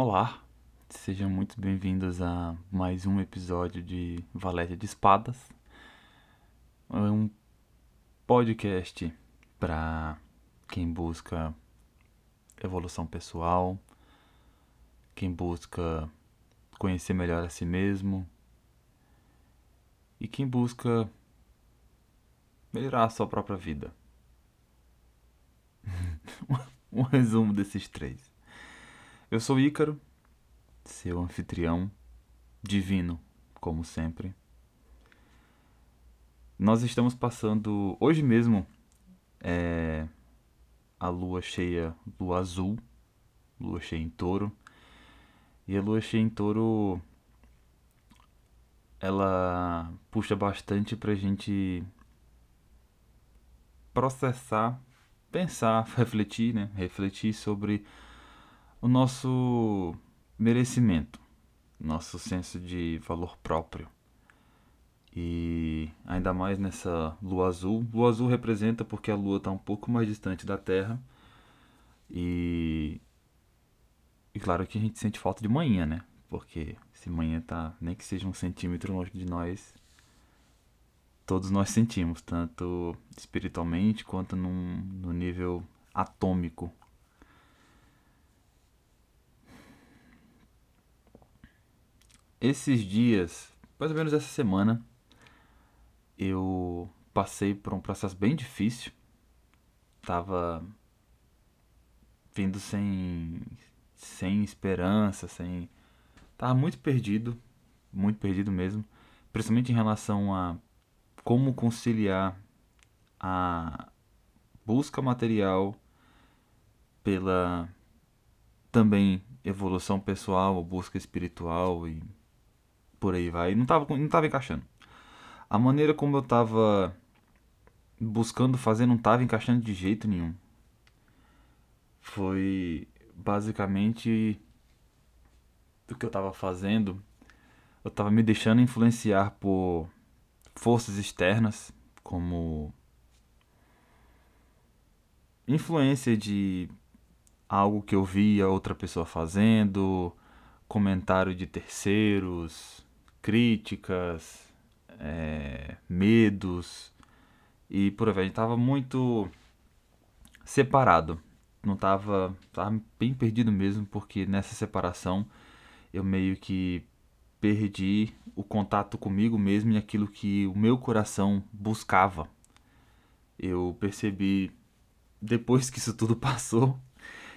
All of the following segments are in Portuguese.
Olá, sejam muito bem-vindos a mais um episódio de Valete de Espadas. É um podcast para quem busca evolução pessoal, quem busca conhecer melhor a si mesmo e quem busca melhorar a sua própria vida. um resumo desses três. Eu sou Ícaro, seu anfitrião, divino, como sempre. Nós estamos passando hoje mesmo é, a lua cheia, lua azul, lua cheia em touro. E a lua cheia em touro ela puxa bastante pra gente processar, pensar, refletir, né? Refletir sobre o nosso merecimento, nosso senso de valor próprio. E ainda mais nessa lua azul. Lua azul representa porque a lua está um pouco mais distante da Terra. E. E claro que a gente sente falta de manhã, né? Porque se manhã tá nem que seja um centímetro longe de nós, todos nós sentimos, tanto espiritualmente quanto num, no nível atômico Esses dias, mais ou menos essa semana, eu passei por um processo bem difícil. Tava vindo sem sem esperança, sem tava muito perdido, muito perdido mesmo, principalmente em relação a como conciliar a busca material pela também evolução pessoal, busca espiritual e por aí vai. Não tava, não tava encaixando. A maneira como eu tava buscando fazer não tava encaixando de jeito nenhum. Foi basicamente do que eu tava fazendo. Eu tava me deixando influenciar por forças externas, como influência de algo que eu via outra pessoa fazendo, comentário de terceiros, críticas, é, medos e por aí vai. Estava muito separado. Não estava tava bem perdido mesmo, porque nessa separação eu meio que perdi o contato comigo mesmo e aquilo que o meu coração buscava. Eu percebi depois que isso tudo passou,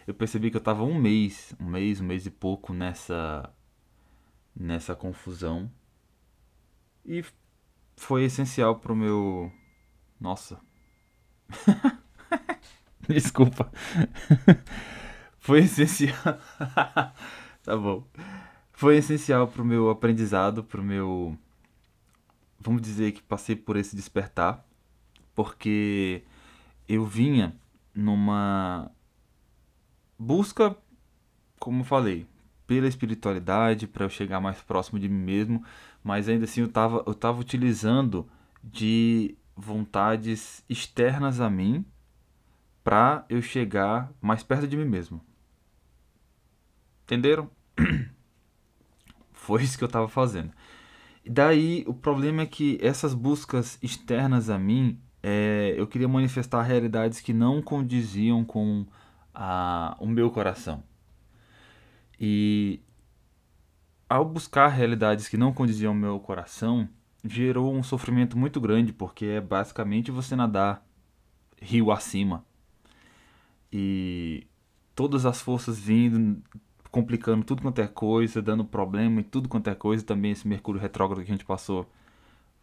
eu percebi que eu estava um mês, um mês, um mês e pouco nessa nessa confusão. E foi essencial pro meu. Nossa. Desculpa. foi essencial. tá bom. Foi essencial pro meu aprendizado, pro meu. Vamos dizer que passei por esse despertar, porque eu vinha numa busca, como falei, pela espiritualidade, para eu chegar mais próximo de mim mesmo, mas ainda assim eu estava eu tava utilizando de vontades externas a mim para eu chegar mais perto de mim mesmo. Entenderam? Foi isso que eu estava fazendo. E daí o problema é que essas buscas externas a mim, é, eu queria manifestar realidades que não condiziam com a, o meu coração. E ao buscar realidades que não condiziam ao meu coração, gerou um sofrimento muito grande, porque é basicamente você nadar rio acima. E todas as forças vindo, complicando tudo quanto é coisa, dando problema e tudo quanto é coisa. Também esse Mercúrio retrógrado que a gente passou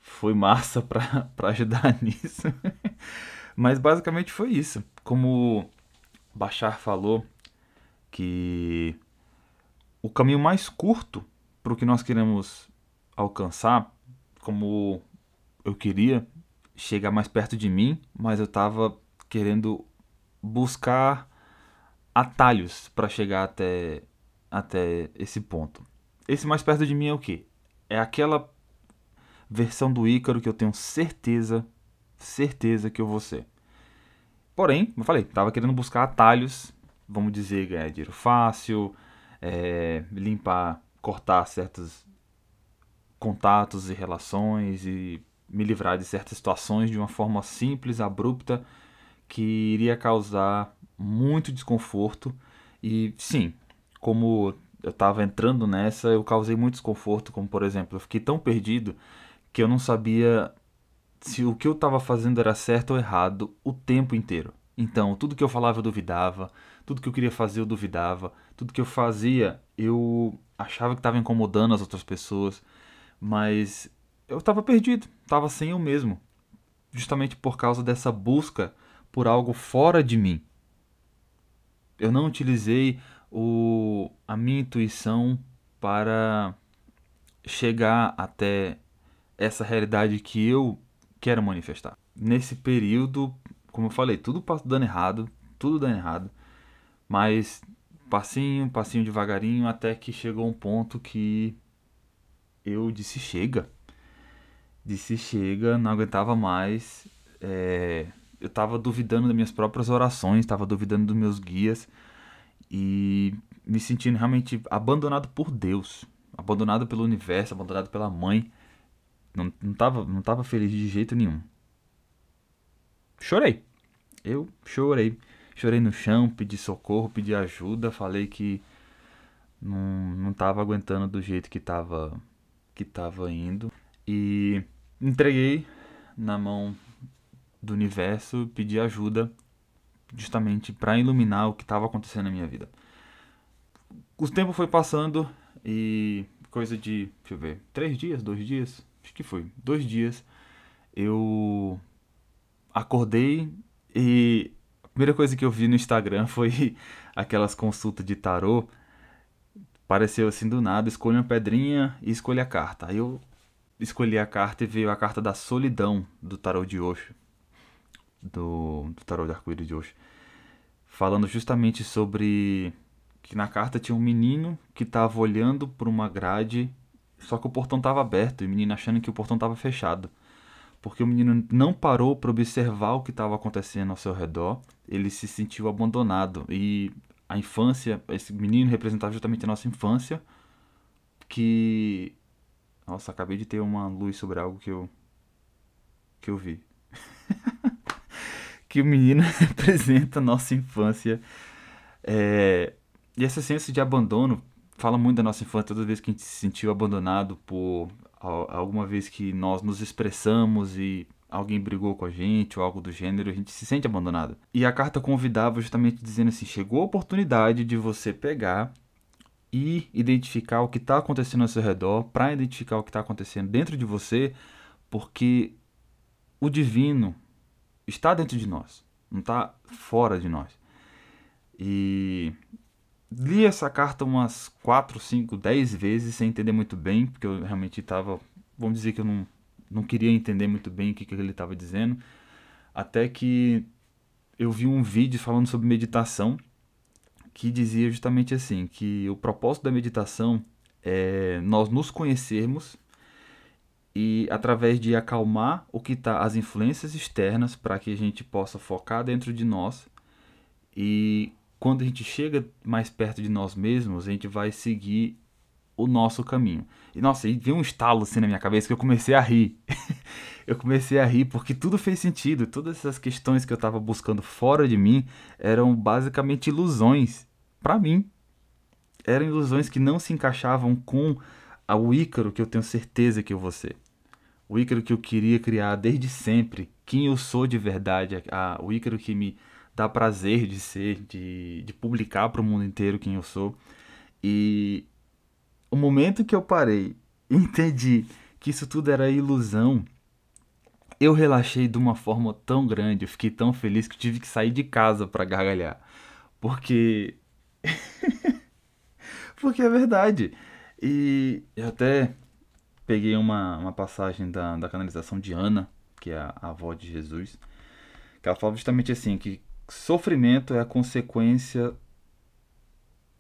foi massa para ajudar nisso. Mas basicamente foi isso. Como Bachar falou, que o caminho mais curto para o que nós queremos alcançar, como eu queria chegar mais perto de mim, mas eu estava querendo buscar atalhos para chegar até, até esse ponto. Esse mais perto de mim é o que? É aquela versão do Ícaro que eu tenho certeza, certeza que eu vou ser. Porém, como eu falei, estava querendo buscar atalhos, vamos dizer, ganhar dinheiro fácil, é, limpar, cortar certos contatos e relações e me livrar de certas situações de uma forma simples, abrupta, que iria causar muito desconforto. E sim, como eu estava entrando nessa, eu causei muito desconforto, como por exemplo, eu fiquei tão perdido que eu não sabia se o que eu estava fazendo era certo ou errado o tempo inteiro. Então, tudo que eu falava eu duvidava, tudo que eu queria fazer eu duvidava, tudo que eu fazia eu achava que estava incomodando as outras pessoas, mas eu estava perdido, estava sem eu mesmo, justamente por causa dessa busca por algo fora de mim. Eu não utilizei o, a minha intuição para chegar até essa realidade que eu quero manifestar. Nesse período, como eu falei, tudo dando errado, tudo dando errado, mas passinho, passinho devagarinho, até que chegou um ponto que eu disse chega. Disse chega, não aguentava mais. É, eu estava duvidando das minhas próprias orações, estava duvidando dos meus guias e me sentindo realmente abandonado por Deus, abandonado pelo universo, abandonado pela mãe. Não, não, tava, não tava feliz de jeito nenhum. Chorei. Eu chorei. Chorei no chão, pedi socorro, pedi ajuda, falei que não, não tava aguentando do jeito que tava, que tava indo. E entreguei na mão do universo, pedi ajuda justamente para iluminar o que estava acontecendo na minha vida. O tempo foi passando e coisa de, deixa eu ver, três dias, dois dias, acho que foi, dois dias, eu acordei e primeira coisa que eu vi no Instagram foi aquelas consultas de tarô. Pareceu assim do nada, escolha uma pedrinha e escolha a carta. Aí eu escolhi a carta e veio a carta da solidão do tarô de Osho do, do tarot de arco-íris de hoje, falando justamente sobre que na carta tinha um menino que estava olhando por uma grade, só que o portão estava aberto e o menino achando que o portão estava fechado. Porque o menino não parou para observar o que estava acontecendo ao seu redor, ele se sentiu abandonado. E a infância, esse menino representava justamente a nossa infância, que. Nossa, acabei de ter uma luz sobre algo que eu. que eu vi. que o menino representa a nossa infância. É, e essa sensação de abandono fala muito da nossa infância, toda vez que a gente se sentiu abandonado por alguma vez que nós nos expressamos e alguém brigou com a gente ou algo do gênero, a gente se sente abandonado. E a carta convidava justamente dizendo assim: chegou a oportunidade de você pegar e identificar o que está acontecendo ao seu redor, para identificar o que está acontecendo dentro de você, porque o divino, está dentro de nós, não está fora de nós. E li essa carta umas 4, 5, 10 vezes sem entender muito bem, porque eu realmente estava, vamos dizer que eu não, não queria entender muito bem o que, que ele estava dizendo, até que eu vi um vídeo falando sobre meditação que dizia justamente assim, que o propósito da meditação é nós nos conhecermos e através de acalmar o que está as influências externas para que a gente possa focar dentro de nós e quando a gente chega mais perto de nós mesmos a gente vai seguir o nosso caminho. E nossa e veio um estalo assim na minha cabeça que eu comecei a rir. Eu comecei a rir porque tudo fez sentido. Todas essas questões que eu estava buscando fora de mim eram basicamente ilusões. Para mim eram ilusões que não se encaixavam com o Ícaro que eu tenho certeza que eu vou ser. O Ícaro que eu queria criar desde sempre, quem eu sou de verdade, a, o Ícaro que me dá prazer de ser, de, de publicar para o mundo inteiro quem eu sou. E o momento que eu parei e entendi que isso tudo era ilusão, eu relaxei de uma forma tão grande, eu fiquei tão feliz que tive que sair de casa para gargalhar. Porque. Porque é verdade. E eu até peguei uma, uma passagem da, da canalização de Ana, que é a, a avó de Jesus, que ela fala justamente assim, que sofrimento é a consequência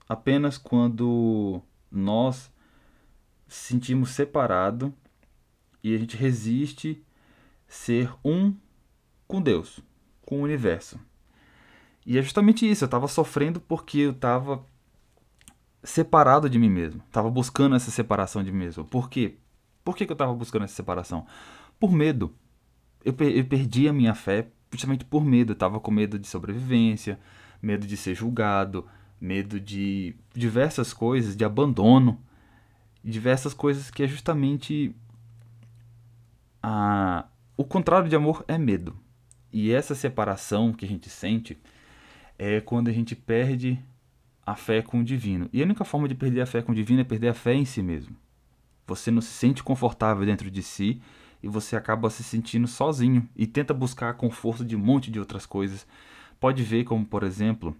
apenas quando nós sentimos separado e a gente resiste ser um com Deus, com o universo. E é justamente isso, eu estava sofrendo porque eu estava separado de mim mesmo. Tava buscando essa separação de mim mesmo. Por quê? Por que, que eu tava buscando essa separação? Por medo. Eu, per eu perdi a minha fé justamente por medo. Eu tava com medo de sobrevivência, medo de ser julgado, medo de diversas coisas, de abandono, diversas coisas que é justamente a o contrário de amor é medo. E essa separação que a gente sente é quando a gente perde a fé com o divino. E a única forma de perder a fé com o divino é perder a fé em si mesmo. Você não se sente confortável dentro de si e você acaba se sentindo sozinho e tenta buscar conforto de um monte de outras coisas. Pode ver como, por exemplo,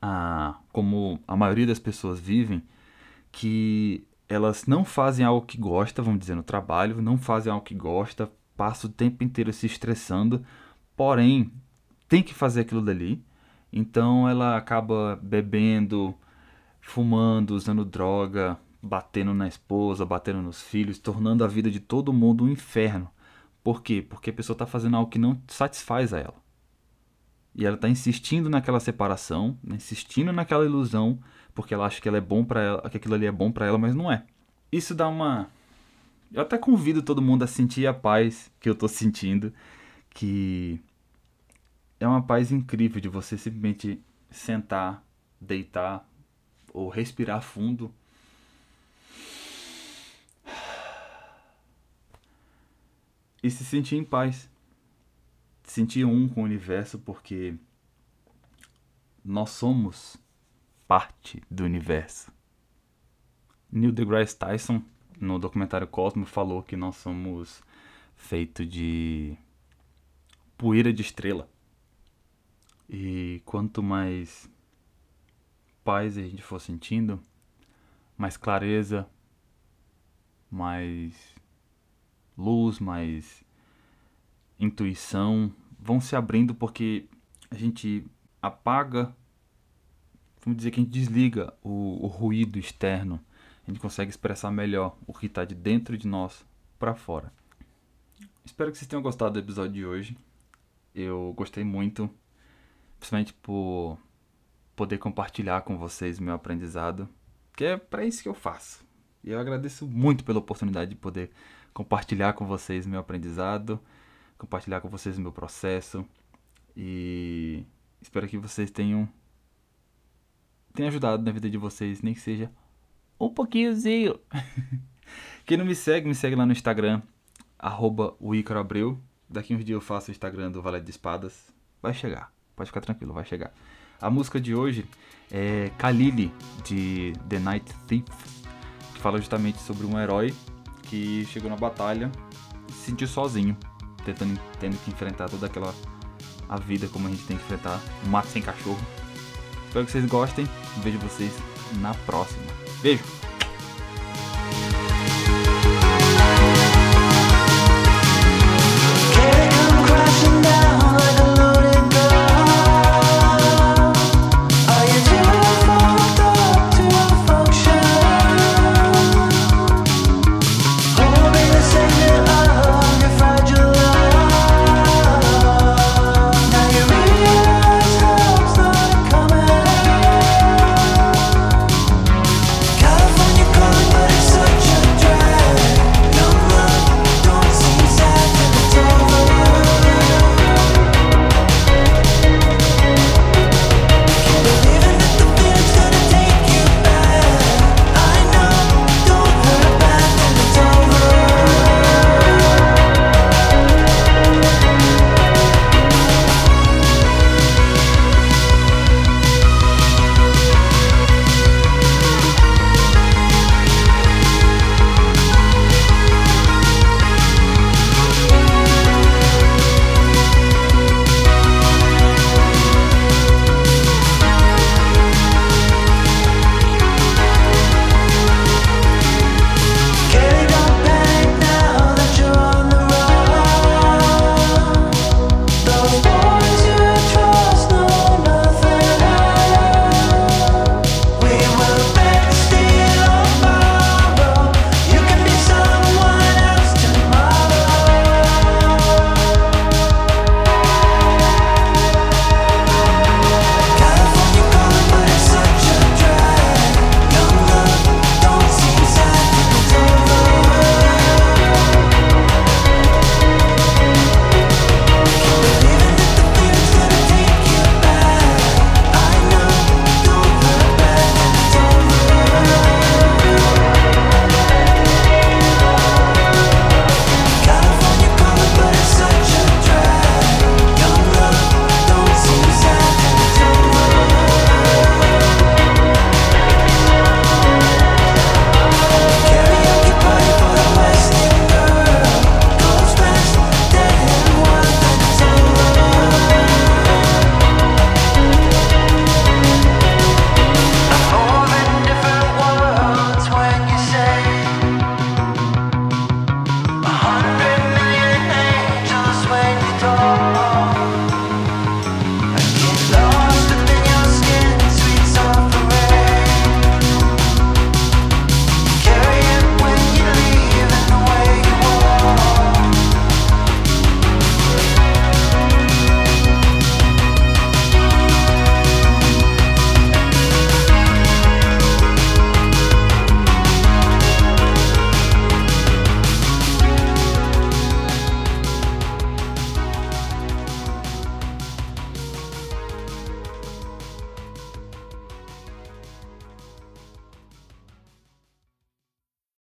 a, como a maioria das pessoas vivem, que elas não fazem algo que gosta, vamos dizer, no trabalho, não fazem algo que gosta, passa o tempo inteiro se estressando, porém tem que fazer aquilo dali. Então ela acaba bebendo, fumando, usando droga, batendo na esposa, batendo nos filhos, tornando a vida de todo mundo um inferno. Por quê? Porque a pessoa está fazendo algo que não satisfaz a ela. E ela está insistindo naquela separação, insistindo naquela ilusão, porque ela acha que ela é bom para ela, que aquilo ali é bom para ela, mas não é. Isso dá uma Eu até convido todo mundo a sentir a paz que eu estou sentindo, que é uma paz incrível de você simplesmente sentar, deitar ou respirar fundo. E se sentir em paz sentir um com o universo porque nós somos parte do universo. Neil deGrasse Tyson, no documentário Cosmo, falou que nós somos feito de poeira de estrela. E quanto mais paz a gente for sentindo, mais clareza, mais luz, mais intuição vão se abrindo porque a gente apaga, vamos dizer que a gente desliga o, o ruído externo, a gente consegue expressar melhor o que está de dentro de nós para fora. Espero que vocês tenham gostado do episódio de hoje. Eu gostei muito, principalmente por poder compartilhar com vocês o meu aprendizado, que é para isso que eu faço. E eu agradeço muito pela oportunidade de poder compartilhar com vocês meu aprendizado compartilhar com vocês meu processo e espero que vocês tenham tenha ajudado na vida de vocês, nem que seja um pouquinhozinho. Quem não me segue, me segue lá no Instagram, arroba Abreu. Daqui uns dias eu faço o Instagram do Valete de Espadas. Vai chegar, pode ficar tranquilo, vai chegar. A música de hoje é Kalili, de The Night Thief, que fala justamente sobre um herói que chegou na batalha e se sentiu sozinho tentando, tendo que enfrentar toda aquela a vida como a gente tem que enfrentar, um mato sem cachorro. Espero que vocês gostem. Vejo vocês na próxima. Beijo!